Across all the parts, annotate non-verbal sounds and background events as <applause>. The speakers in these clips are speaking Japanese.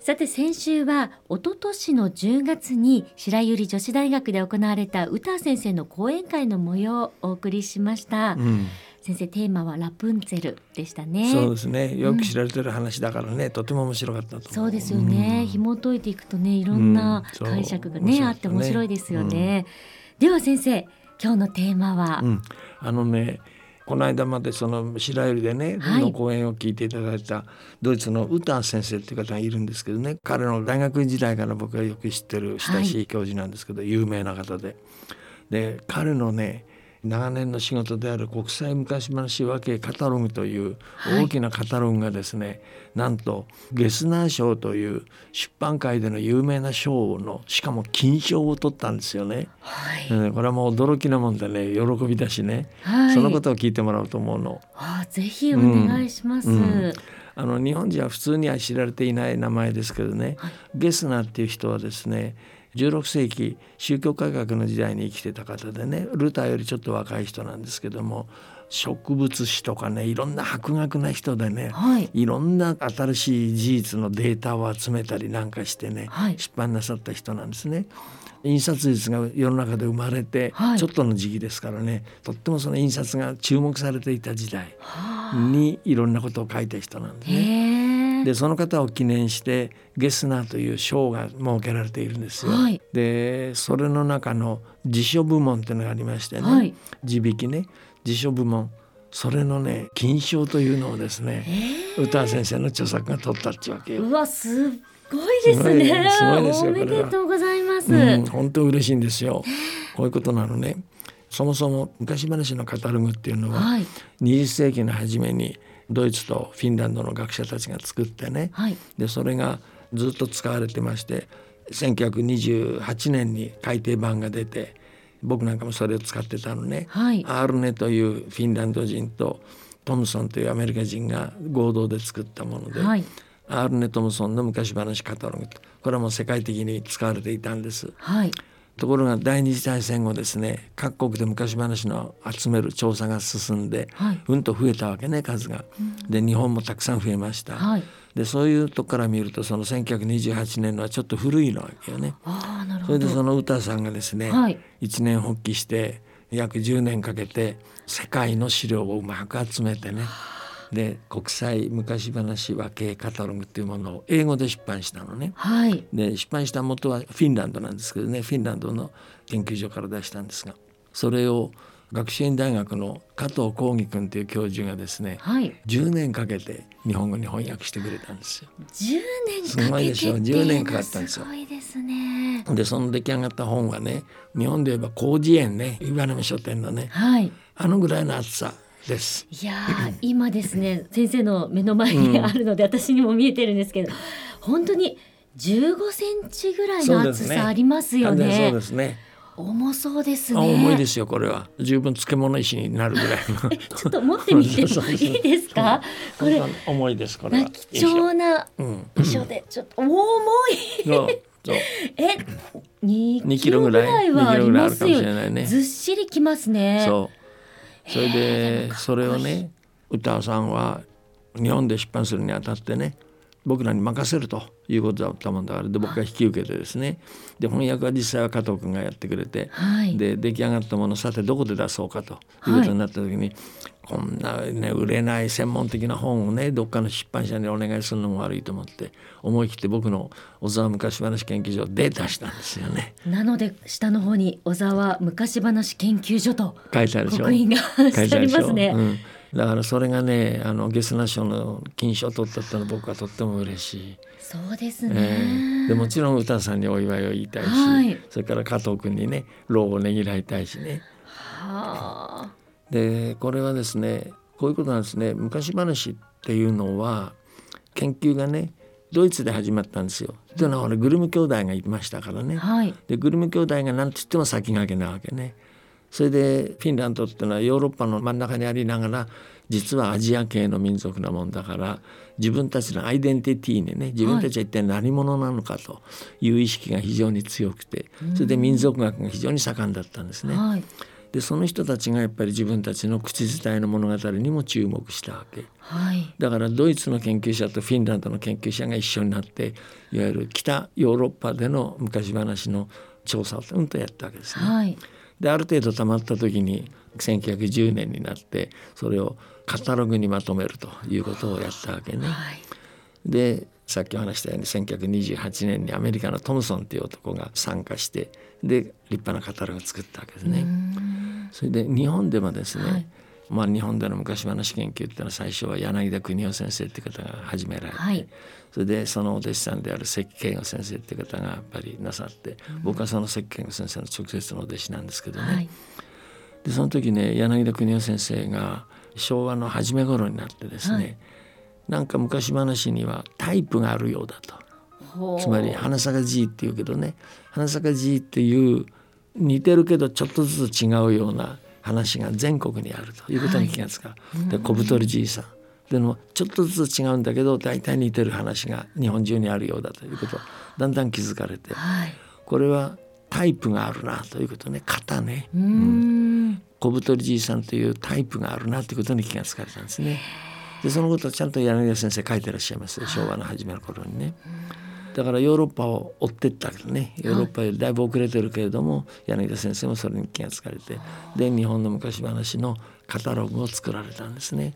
さて先週は一昨年の10月に白百合女子大学で行われた歌先生の講演会の模様をお送りしました、うん、先生テーマはラプンツェルでしたね。そうですね。よく知られてる話だからね、とても面白かったそうですよね、うん。紐解いていくとねいろんな解釈がね,、面白いあって面白いですよね、では先生今日のテーマは、うん、あのねこの間までその白百合でね、はい。の講演を聞いていただいたドイツのウター先生っていう方がいるんですけどね彼の大学時代から僕がよく知ってる親しい。教授なんですけど、有名な方で。で彼のね長年の仕事である国際昔話和系カタログというはい大きなカタログがですね、なんとゲスナー賞という出版界での有名な賞のしかも金賞を取ったんですよね。はい、うんこれはもう驚きなもんでね喜びだしね、はい。そのことを聞いてもらおうと思うの。あぜひお願いします、うん。あの日本人は普通には知られていない名前ですけどね、はい。ゲスナーっていう人はですね16世紀宗教改革の時代に生きてた方でねルターよりちょっと若い人なんですけども植物史とかねいろんな博学な人でね、はい。いろんな新しい事実のデータを集めたりなんかしてね、はい。出版なさった人なんですね。印刷術が世の中で生まれてはい。ちょっとの時期ですからね、とってもその印刷が注目されていた時代はにいろんなことを書いた人なんでね。でその方を記念してゲスナーという賞が設けられているんですよ。はい。でそれの中の辞書部門っていうのがありましてね、はい。字引きね。辞書部門。それのね金賞というのをですね歌先生の著作が取ったっていうわけよ。うわすっごいですね。すごいすごいですよおめでとうございます、うん、本当嬉しいんですよ。こういうことなのね。そもそも昔話のカタログっていうのは、はい。20世紀の初めにドイツとフィンランドの学者たちが作ってね、はい。でそれがずっと使われてまして1928年に改訂版が出て僕なんかもそれを使ってたのね。はい。アールネというフィンランド人とトムソンというアメリカ人が合同で作ったもので、はい。アールネ・トムソンの昔話カタログとこれはもう世界的に使われていたんです。はいところが第二次大戦後ですね各国で昔話の集める調査が進んで、はいうんと増えたわけね数が。で日本もたくさん増えました。はいでそういうとこから見るとその1928年のはちょっと古いのわけよね。それでその歌さんがですね、はい一年発起して約10年かけて世界の資料をうまく集めてねで国際昔話和系カタログっていうものを英語で出版したのね。はい。で出版した元はフィンランドなんですけどね。フィンランドの研究所から出したんですがそれを学習院大学の加藤浩義君という教授がですねはい。10年かけて日本語に翻訳してくれたんですよ。10年かけてすごいでしょ。っていうの10年かかったんですよ。すごいですね。でその出来上がった本はね日本で言えば広辞苑ね岩波書店のねはい。あのぐらいの厚さです。いやー今ですね <laughs> 先生の目の前にあるので、私にも見えてるんですけど本当に15センチぐらいの厚さありますよ完全にそうねですね。重そうですあね重いですよこれは十分漬物石になるぐらいの。<laughs> ちょっと持ってみても <laughs> いいですか？これ重いですこれは。貴重なうん。衣装でちょっと重いえ2 2キロぐらいはあ2キロりますよ。ずっしりきますねそう。それでそれをね歌さんは日本で出版するにあたってね僕らに任せるということだったもんだからで僕が引き受けてですね。で翻訳は実際は加藤君がやってくれてはい。で出来上がったものをさてどこで出そうかということになった時に、こんなね売れない専門的な本をねどっかの出版社にお願いするのも悪いと思って思い切って僕の小沢昔話研究所で出したんですよね。なので下の方に小沢昔話研究所と書いてあるでしょ。刻印が <laughs> してありますね。うん、だからそれがねあのゲスナ賞の金賞を取ったってのは僕はとっても嬉しい。そうですえね。ーでもちろん歌さんにお祝いを言いたいし、はいそれから加藤君にね労をねぎらいたいしね。はあ。でこれはですねこういうことなんですね昔話っていうのは研究がねドイツで始まったんですよ。というのは俺グルム兄弟がいましたからね。はい。でグルム兄弟が何と言っても先駆けなわけね。それでフィンランドっていうのはヨーロッパの真ん中にありながら実はアジア系の民族なもんだから自分たちのアイデンティティにね自分たちは一体何者なのかという意識が非常に強くてそれで民族学が非常に盛んだったんですね。はい。でその人たちがやっぱり自分たちの口伝えの物語にも注目したわけ。はい。だからドイツの研究者とフィンランドの研究者が一緒になっていわゆる北ヨーロッパでの昔話の調査をうんとやったわけですね。はいである程度たまった時に1910年になってそれをカタログにまとめるということをやったわけね。はいでさっきお話したように1928年にアメリカのトムソンっていう男が参加してで立派なカタログを作ったわけですね。それで日本でもですね、はいまあ、日本での昔話研究っていうのは最初は柳田邦夫先生っていう方が始められて、はい。それでそのお弟子さんである関慶吾先生っていう方がやっぱりなさって、僕はその関慶吾先生の直接のお弟子なんですけどね、はい。でその時ね柳田邦夫先生が昭和の初め頃になってですね、はい。なんか昔話にはタイプがあるようだと。つまり花咲じいっていうけどね花咲じいっていう似てるけどちょっとずつ違うような話が全国にあるということに気がつかる。で小太りじいさん。でもちょっとずつ違うんだけど大体似てる話が日本中にあるようだということ。をだんだん気づかれて。はい。これはタイプがあるなということね。型ね。うーん。小太りじいさんというタイプがあるなということに気がつかれたんですね。でそのことをちゃんと柳田先生書いてらっしゃいます。よ昭和の初めの頃にね。だからヨーロッパを追ってったけどね。ヨーロッパよりだいぶ遅れてるけれども、柳田先生もそれに気がつかれて。で日本の昔話のカタログを作られたんですね。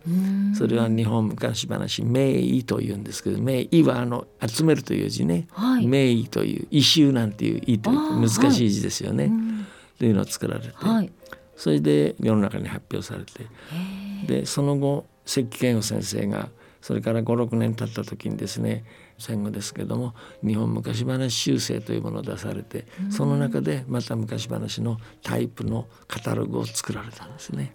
それは日本昔話名医というんですけど名医はあの集めるという字ね、はい。名医という異臭なんていう医という難しい字ですよね。というのを作られて、はい。それで世の中に発表されて。でその後関健吾先生がそれから56年経った時にですね戦後ですけども日本昔話修正というものを出されてその中でまた昔話のタイプのカタログを作られたんですね。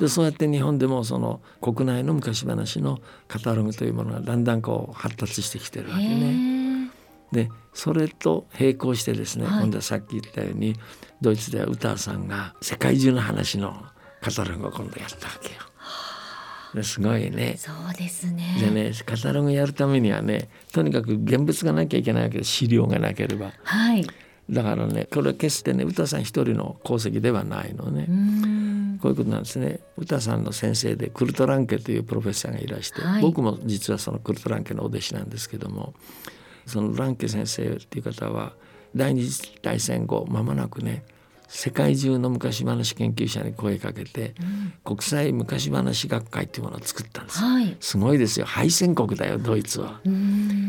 でそうやって日本でもその国内の昔話のカタログというものがだんだんこう発達してきてるわけね。でそれと並行してですね、はい今度はさっき言ったようにドイツではウターさんが世界中の話のカタログを今度やったわけよ。ですごいね。そうですね。でねカタログやるためにはねとにかく現物がなきゃいけないわけで資料がなければ。はい。だからねこれは決してね歌さん一人の功績ではないのね。こういうことなんですね。歌さんの先生でクルトランケというプロフェッサーがいらして、はい。僕も実はそのクルトランケのお弟子なんですけどもそのランケ先生っていう方は第二次大戦後間もなくね世界中の昔話研究者に声かけて、国際昔話学会っていうものを作ったんですよ。はい。すごいですよ。敗戦国だよドイツは。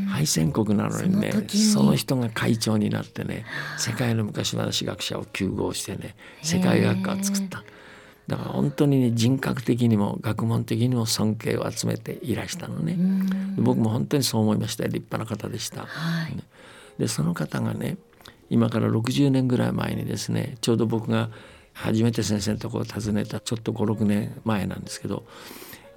敗戦国なのにねその人が会長になってね世界の昔話学者を救合してね世界学科を作った。だから本当にね人格的にも学問的にも尊敬を集めていらしたのね。僕も本当にそう思いました。よ立派な方でした。はい。でその方がね今から60年ぐらい前にですねちょうど僕が初めて先生のところを訪ねたちょっと56年前なんですけど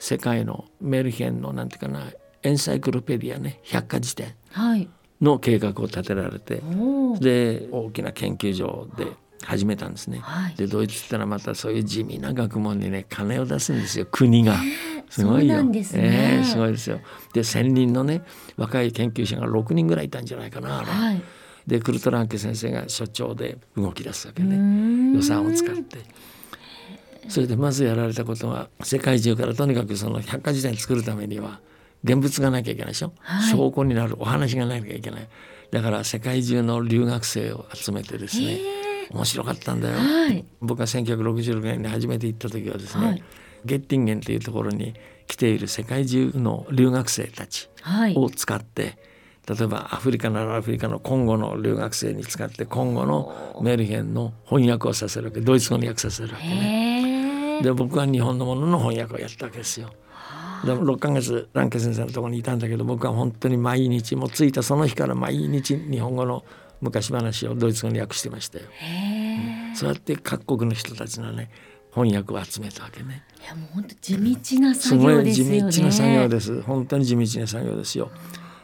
世界のメルヘンのなんていうかなエンサイクロペディアね百科事典はいの計画を立てられておおで大きな研究所で始めたんですね。はいでドイツってのはまたそういう地味な学問にね金を出すんですよ国が。すごいよ。ねええすごいですよ。で専任のね若い研究者が6人ぐらいいたんじゃないかな。あれはいでクルトランケ先生が所長で動き出すわけね。ん。予算を使って。それでまずやられたことは世界中からとにかくその百科事典作るためには現物がなきゃいけないでしょ、はい。証拠になるお話がなきゃいけない。だから世界中の留学生を集めてですね面白かったんだよ、はい。僕が1966年に初めて行った時はですね、はい。ゲッティンゲンというところに来ている世界中の留学生たちはい。を使って例えばアフリカならアフリカのコンゴの留学生に使ってコンゴのメルヘンの翻訳をさせるわけドイツ語に訳させるわけね。で僕は日本のものの翻訳をやったわけですよ。で6ヶ月ランケ先生のところにいたんだけど僕は本当に毎日もう着いたその日から毎日日本語の昔話をドイツ語に訳してましたよ。へえそうやって各国の人たちのね翻訳を集めたわけね。いやもう本当地道なすごい作業ですよね地道な作業です。本当に地道な作業ですよ。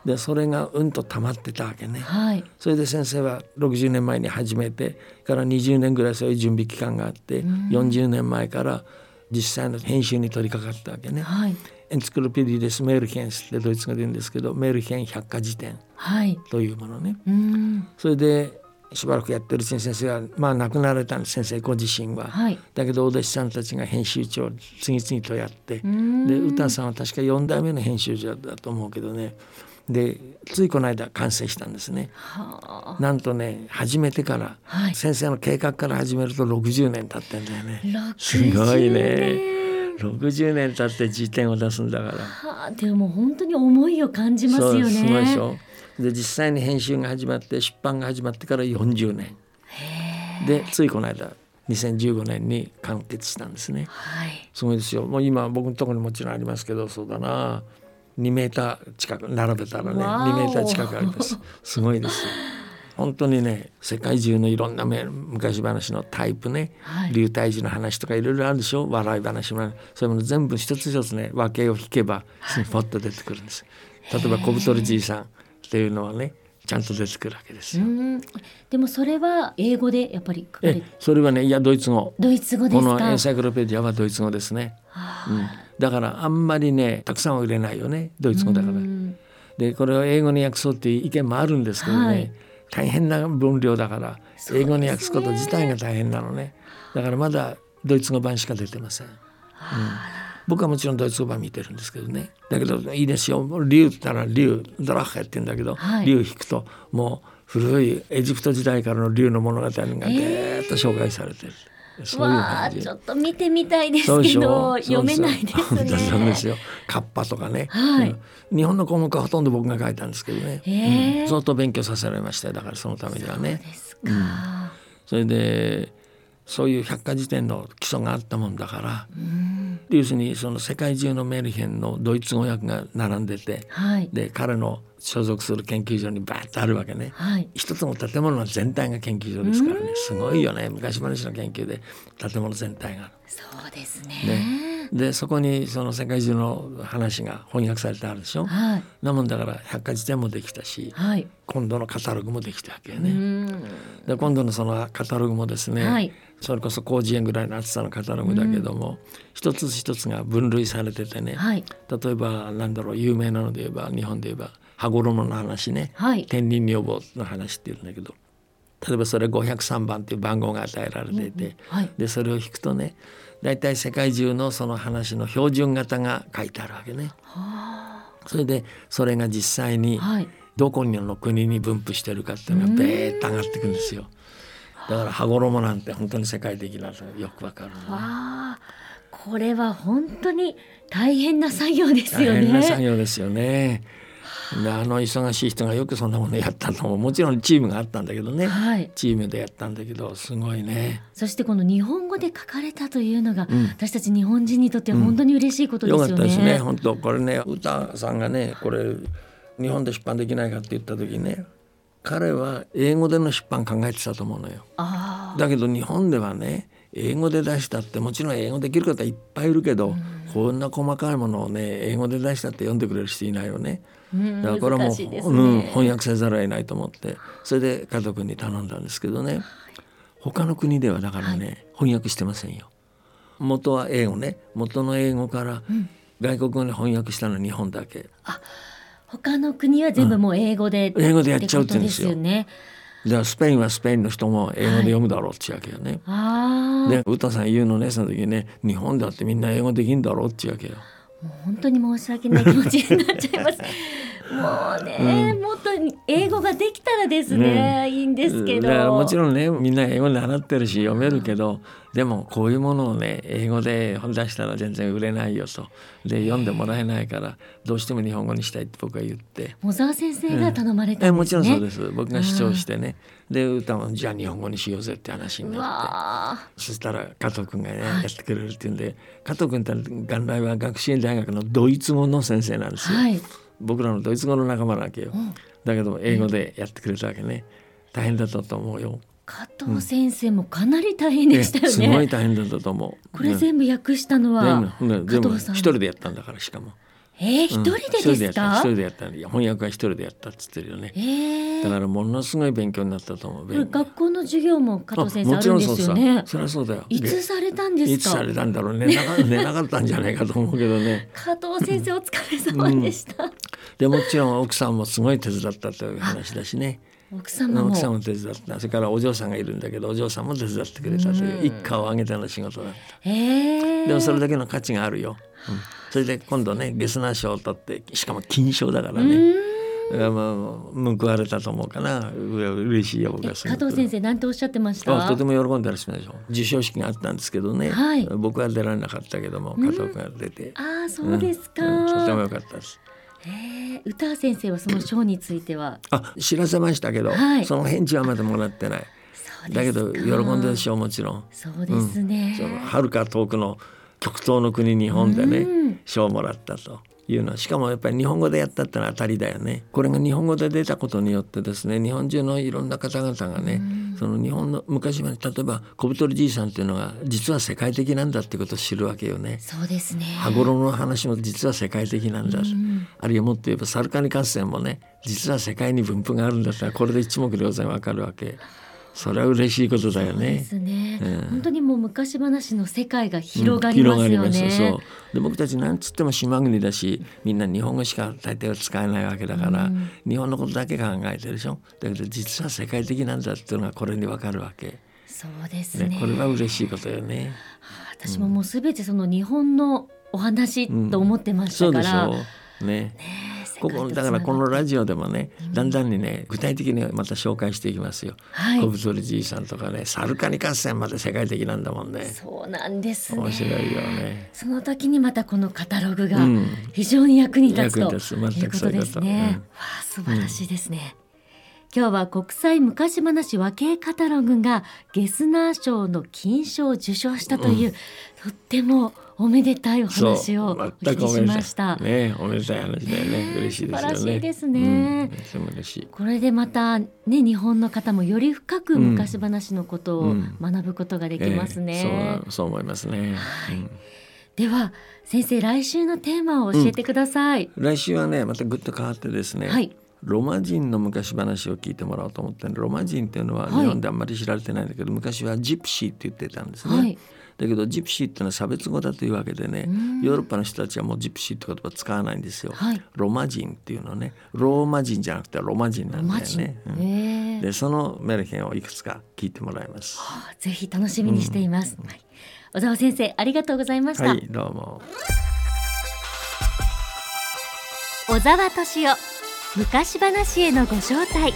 でそれがうんと溜まってたわけね。はいそれで先生は60年前に始めてから20年ぐらいそういう準備期間があって、40年前から実際の編集に取り掛かったわけね。はいエンツクロペディデス・メールヘンスってドイツ語で言うんですけどメールヘン百科事典はいというものね。うんそれでしばらくやってるうちに先生はまあ亡くなられたんです先生ご自身は。はいだけどお弟子さんたちが編集長を次々とやってんで歌さんは確か4代目の編集長だと思うけどねでついこの間完成したんですね。はなんとね始めてから、はい先生の計画から始めると60年経ってんだよね。あすごいね60 60年経って辞典を出すんだから。はあでも本当に思いを感じますよねそうすごいでしょ。で実際に編集が始まって出版が始まってから40年でついこの間2015年に完結したんですね。はいすごいですよ。もう今僕のところにもちろんありますけどそうだな2メーター近く並べたらねわお2メーター近くあります。すごいですよ。本当にね世界中のいろんなめ昔話のタイプね、はい流体児の話とかいろいろあるでしょ？笑い話もそういうもの全部一つ一つね和形を引けばすぐポッと出てくるんです。例えば小太りじいさんっていうのはねちゃんと出てくるわけですよ。うん。でもそれは英語でやっぱりえそれはねいやドイツ語。ドイツ語ですか？このエンサイクロペディアはドイツ語ですね。はうん、だからあんまりねたくさんは売れないよねドイツ語だから。うん。でこれを英語に訳そうっていう意見もあるんですけどね、はい。大変な分量だから英語に訳すこと自体が大変なのね。だからまだドイツ語版しか出てません。うん僕はもちろんドイツ語版見てるんですけどね。だけどいいですよ。竜って言ったら竜ドラッハって言うんだけど、はい。竜引くともう古いエジプト時代からの竜の物語がぐーっと紹介されてる、そういう感じ。わあちょっと見てみたいですけどょ？読めないですそうですそうでねすよ。カッパとかね、はい。うん。日本の項目はほとんど僕が書いたんですけどね、へえ。うん。相当勉強させられましたよ。だからそのためにはね。ですか、それでそういう百科事典の基礎があったもんだから、うん。要するにその世界中のメルヘンのドイツ語訳が並んでてはい。で彼の所属する研究所にバーッとあるわけね。はい。一つの建物の全体が研究所ですからね。すごいよね。昔話の研究で建物全体が。そうですね。ねでそこにその世界中の話が翻訳されてあるでしょ？はい。なもんだから百科事典もできたしはい。今度のカタログもできたわけようね。ん。で今度のそのカタログもですね、はい。それこそ広辞苑ぐらいの厚さのカタログだけども、一つ一つが分類されててね、はい。例えばなんだろう有名なので言えば日本で言えば羽衣の話ね、はい。天輪女房の話っていうんだけど例えばそれ503番っていう番号が与えられていて、はい。でそれを引くとね大体世界中のその話の標準型が書いてあるわけね。それでそれが実際にはいどこの国に分布してるかっていうのがベーッと上がってくるんですよ。だから羽衣なんて本当に世界的なのよくわかるのね。わあこれは本当に大変な作業ですよ大変な作ね。業ですよね。であの忙しい人がよくそんなものやったのももちろんチームがあったんだけどね、はい。チームでやったんだけどすごいね。そしてこの日本語で書かれたというのが、うん私たち日本人にとっては本当に嬉しいことですよよね。かったですね本当これね歌さんがねこれ日本で出版できないかって言った時ね彼は英語での出版考えてたと思うのよ。あだけど日本ではね英語で出したってもちろん英語できる方いっぱいいるけど、こんな細かいものをね英語で出したって読んでくれる人いないよね。あ、うんだからこれはもう、難しいですうん、ね。翻訳せざるを得ないと思ってそれで加藤君に頼んだんですけどね他の国ではだからね、翻訳してませんよ。元は英語ね元の英語から外国語に翻訳したのは日本だけ。他の国は全部もう英語で、英語でやっちゃうって言うんですよね。だからスペインはスペインの人も英語で読むだろうって言うわけよね。ああ、で歌さん言うのねその時にね日本だってみんな英語できんだろうって言うわけよ。もう本当に申し訳ない気持ちになっちゃいます。もうね、もっと英語ができたらですね、いいんですけど。もちろんねみんな英語で習ってるし読めるけどでもこういうものをね英語で出したら全然売れないよと。で読んでもらえないからどうしても日本語にしたいって僕は言って。小沢先生が頼まれたんですね。えもちろんそうです。僕が主張してね。で歌もじゃあ日本語にしようぜって話にうなって。そしたら加藤君がね、やってくれるって言うんで加藤君って元来は学習院大学のドイツ語の先生なんですよ。はい。僕らのドイツ語の仲間なわけよ。だけど英語でやってくれたわけね。大変だったと思うよ。加藤先生もかなり大変でしたよね。えすごい大変だったと思う。これ全部訳したのは、加藤さん一人でやったんだからしかも。えー、一人でですか、一人でやった。翻訳は一人でやったっつってるよね、えー、だからものすごい勉強になったと思う学校の授業も加藤先生あるんですよね。そりゃそうだよ。いつされたんですか？いつされたんだろうね。寝な <laughs> 寝なかったんじゃないかと思うけどね。加藤先生お疲れ様でした、うん、でもちろん奥さんもすごい手伝ったという話だしね。奥様も。奥さんも手伝った。それからお嬢さんがいるんだけどお嬢さんも手伝ってくれたという一家を挙げての仕事だった、えー、でもそれだけの価値があるよ、うん、それで今度ねゲスナー賞を取ってしかも金賞だからね。まあ、報われたと思うかな。嬉しいよ僕は。加藤先生なんておっしゃってました？とても喜んでらっしゃるでしょ授賞式があったんですけどね、はい、僕は出られなかったけども加藤君が出て。ああそうですか、うん。うん、とても良かったです。え歌先生はその賞については？あ知らせましたけど、はい、その返事はまだもらってない。だけど喜んでるでしょうもちろん。そうですね、うん、はるか遠くの極東の国日本でね賞、をもらったというの。はしかもやっぱり日本語でやったってのは当たりだよね。これが日本語で出たことによってですね日本中のいろんな方々がねその日本の昔は例えば小太りじいさんっていうのが実は世界的なんだってことを知るわけよね。そうですね。羽衣の話も実は世界的なんだ。あるいはもっと言えばサルカニ合戦もね実は世界に分布があるんだったらこれで一目瞭然わかるわけ。それは嬉しいことだよね。ですね、うん、本当にもう昔話の世界が広がりますよね。うん、そう。で僕たちなんつっても島国だしみんな日本語しか大抵は使えないわけだから、うん、日本のことだけ考えてるでしょ？だけど実は世界的なんだっていうのがこれにわかるわけ。そうですね、ね、これは嬉しいことよね。はあ、私ももうすべてその日本のお話と思ってましたから。そうでしょう。ね。ねここだからこのラジオでもね、だんだんにね具体的にまた紹介していきますよ。はい、小太りじいさんとかねサルカニ合戦まで世界的なんだもんね。そうなんです面白いよね。その時にまたこのカタログが非常に役に立つと、うん、いうことですね。わあ素晴らしいですね。今日は国際昔話和系カタログがゲスナー賞の金賞を受賞したという、うん、とってもおめでたいお話をお聞きしました。ね、おめでたい話だよね。嬉しいですよね。素晴らしいですね。うん、これでまたね、日本の方もより深く昔話のことを学ぶことができますね。うんえー、そう、そう思いますね。はい。では先生来週のテーマを教えてください。来週はね、またぐっと変わってですね。はい。ロマ人の昔話を聞いてもらおうと思ってロマ人っていうのは日本であんまり知られてないんだけど、はい、昔はジプシーって言ってたんですね。はい。だけどジプシーっていうのは差別語だというわけでねヨーロッパの人たちはもうジプシーって言葉使わないんですよ、はい、ロマ人っていうのね。ローマ人じゃなくてロマ人なんだよね、うん、でそのメルヘンをいくつか聞いてもらいます、はあ、ぜひ楽しみにしています、うん、はい、小沢先生ありがとうございました。はいどうも。小沢敏夫昔話へのご招待。